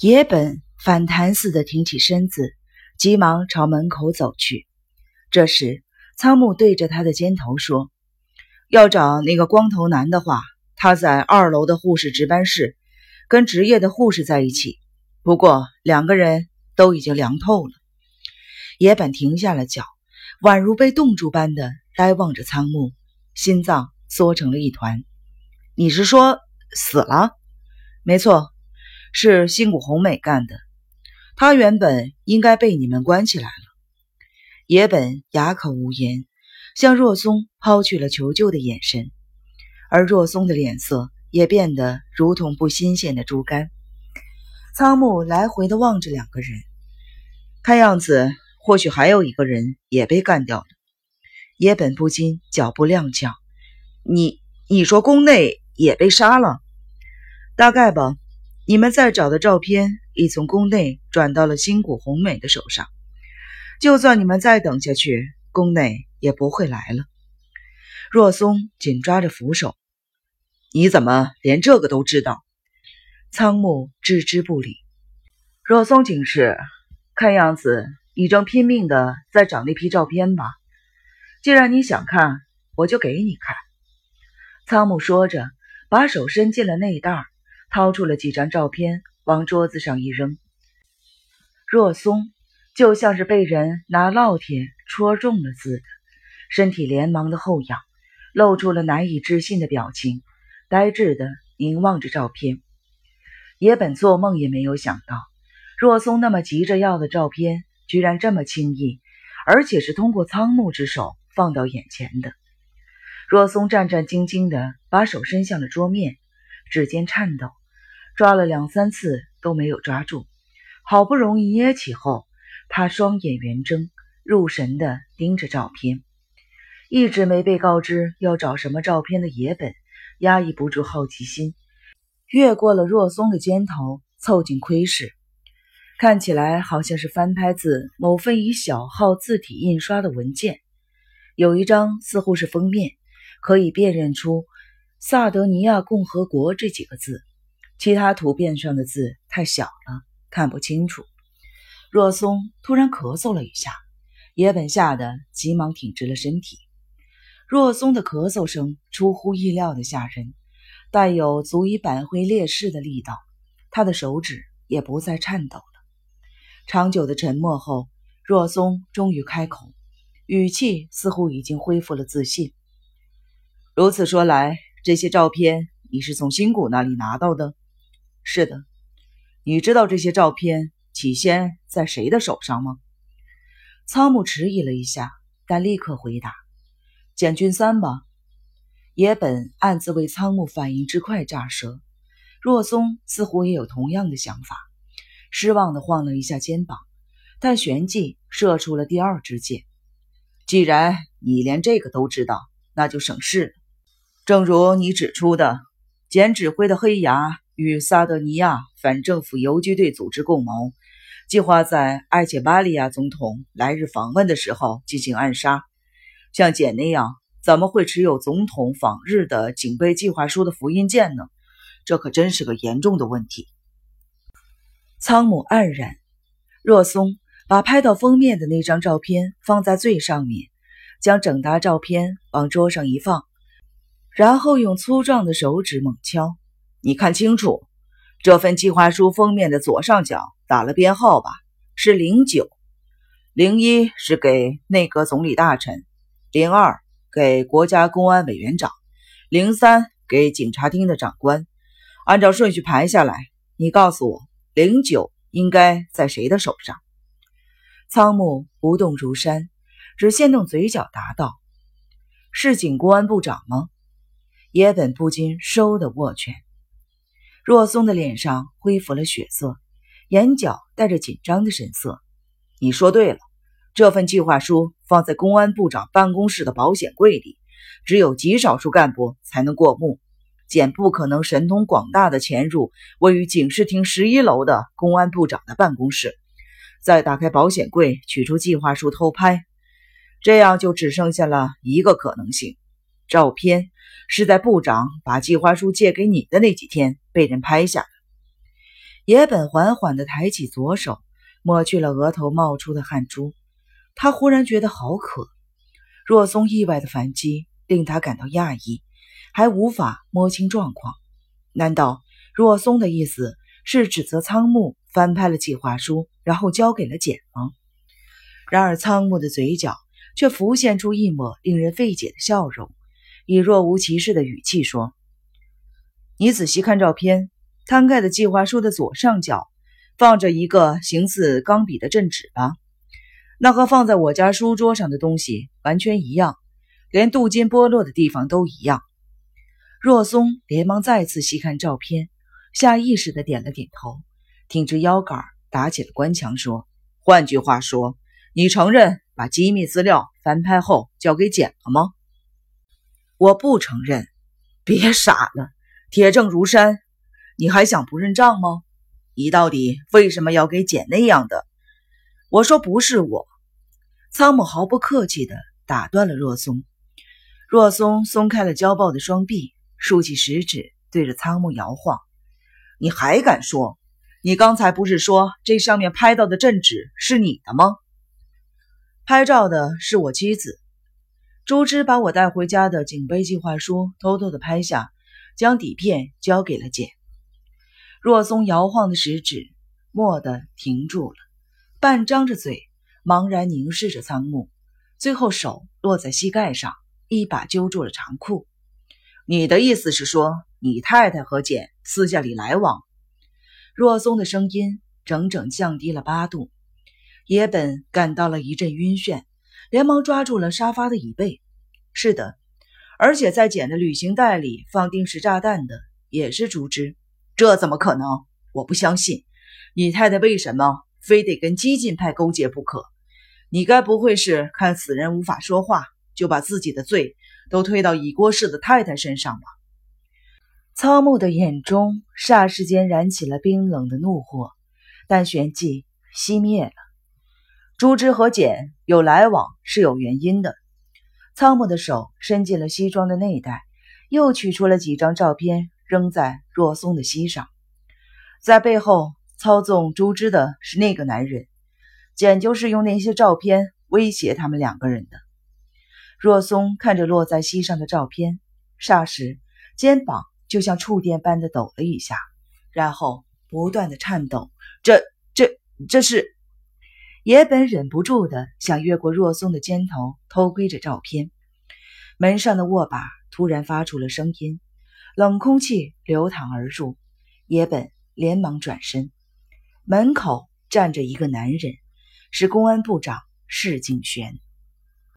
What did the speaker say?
野本反弹似的挺起身子，急忙朝门口走去。这时，仓木对着他的肩头说：“要找那个光头男的话，他在二楼的护士值班室，跟值夜的护士在一起。不过，两个人都已经凉透了。”野本停下了脚，宛如被冻住般的呆望着仓木，心脏缩成了一团。“你是说死了？”“没错。”是新谷红美干的，他原本应该被你们关起来了。野本哑口无言，向若松抛去了求救的眼神，而若松的脸色也变得如同不新鲜的猪肝。仓木来回的望着两个人，看样子或许还有一个人也被干掉了。野本不禁脚步踉跄：“你你说宫内也被杀了？大概吧。”你们在找的照片已从宫内转到了新谷红美的手上，就算你们再等下去，宫内也不会来了。若松紧抓着扶手，你怎么连这个都知道？仓木置之不理。若松警视，看样子你正拼命的在找那批照片吧？既然你想看，我就给你看。仓木说着，把手伸进了内袋。掏出了几张照片，往桌子上一扔。若松就像是被人拿烙铁戳中了似的，身体连忙的后仰，露出了难以置信的表情，呆滞的凝望着照片。野本做梦也没有想到，若松那么急着要的照片，居然这么轻易，而且是通过仓木之手放到眼前的。若松战战兢兢的把手伸向了桌面，指尖颤抖。抓了两三次都没有抓住，好不容易捏起后，他双眼圆睁，入神地盯着照片。一直没被告知要找什么照片的野本，压抑不住好奇心，越过了若松的肩头，凑近窥视。看起来好像是翻拍自某份以小号字体印刷的文件，有一张似乎是封面，可以辨认出“萨德尼亚共和国”这几个字。其他图片上的字太小了，看不清楚。若松突然咳嗽了一下，野本吓得急忙挺直了身体。若松的咳嗽声出乎意料的吓人，带有足以扳回烈士的力道。他的手指也不再颤抖了。长久的沉默后，若松终于开口，语气似乎已经恢复了自信。如此说来，这些照片你是从新谷那里拿到的？是的，你知道这些照片起先在谁的手上吗？仓木迟疑了一下，但立刻回答：“简俊三吧。”野本暗自为仓木反应之快咋舌。若松似乎也有同样的想法，失望地晃了一下肩膀，但旋即射出了第二支箭。既然你连这个都知道，那就省事了。正如你指出的，简指挥的黑牙。与萨德尼亚反政府游击队组织共谋，计划在埃切巴利亚总统来日访问的时候进行暗杀。像简那样，怎么会持有总统访日的警备计划书的复印件呢？这可真是个严重的问题。仓木黯然。若松把拍到封面的那张照片放在最上面，将整沓照片往桌上一放，然后用粗壮的手指猛敲。你看清楚，这份计划书封面的左上角打了编号吧？是零九，零一是给内阁总理大臣，零二给国家公安委员长，零三给警察厅的长官。按照顺序排下来，你告诉我，零九应该在谁的手上？仓木不动如山，只掀动嘴角答道：“是警公安部长吗？”野本不禁收的握拳。若松的脸上恢复了血色，眼角带着紧张的神色。你说对了，这份计划书放在公安部长办公室的保险柜里，只有极少数干部才能过目。简不可能神通广大的潜入位于警视厅十一楼的公安部长的办公室，再打开保险柜取出计划书偷拍。这样就只剩下了一个可能性：照片。是在部长把计划书借给你的那几天被人拍下的。野本缓缓地抬起左手，抹去了额头冒出的汗珠。他忽然觉得好渴。若松意外的反击令他感到讶异，还无法摸清状况。难道若松的意思是指责仓木翻拍了计划书，然后交给了简吗？然而仓木的嘴角却浮现出一抹令人费解的笑容，以若无其事的语气说：“你仔细看照片，摊开的计划书的左上角放着一个形似钢笔的镇纸吧？那和放在我家书桌上的东西完全一样，连镀金剥落的地方都一样。”若松连忙再次细看照片，下意识的点了点头，挺直腰杆打起了官腔，说：“换句话说，你承认把机密资料翻拍后交给简了吗？”“我不承认。”“别傻了，铁证如山，你还想不认账吗？你到底为什么要给简那样的？”“我说不是我。”仓木毫不客气的打断了若松。若松松开了焦爆的双臂。竖起食指对着仓木摇晃，你还敢说？你刚才不是说这上面拍到的镇纸是你的吗？拍照的是我妻子朱芝，把我带回家的警备计划书偷偷的拍下，将底片交给了简。若松摇晃的食指蓦地停住了，半张着嘴，茫然凝视着仓木，最后手落在膝盖上，一把揪住了长裤。你的意思是说，你太太和简私下里来往？若松的声音整整降低了八度。野本感到了一阵晕眩，连忙抓住了沙发的椅背。是的，而且在简的旅行袋里放定时炸弹的也是朱枝。这怎么可能？我不相信。你太太为什么非得跟激进派勾结不可？你该不会是看死人无法说话，就把自己的罪？都推到已过世的太太身上吧。仓木的眼中霎时间燃起了冰冷的怒火，但旋即熄灭了。朱枝和简有来往是有原因的。仓木的手伸进了西装的内袋，又取出了几张照片，扔在若松的膝上。在背后操纵朱枝的是那个男人，简就是用那些照片威胁他们两个人的。若松看着落在膝上的照片，霎时肩膀就像触电般的抖了一下，然后不断的颤抖。这、这、这是野本忍不住的想越过若松的肩头偷窥着照片。门上的握把突然发出了声音，冷空气流淌而入。野本连忙转身，门口站着一个男人，是公安部长释敬玄。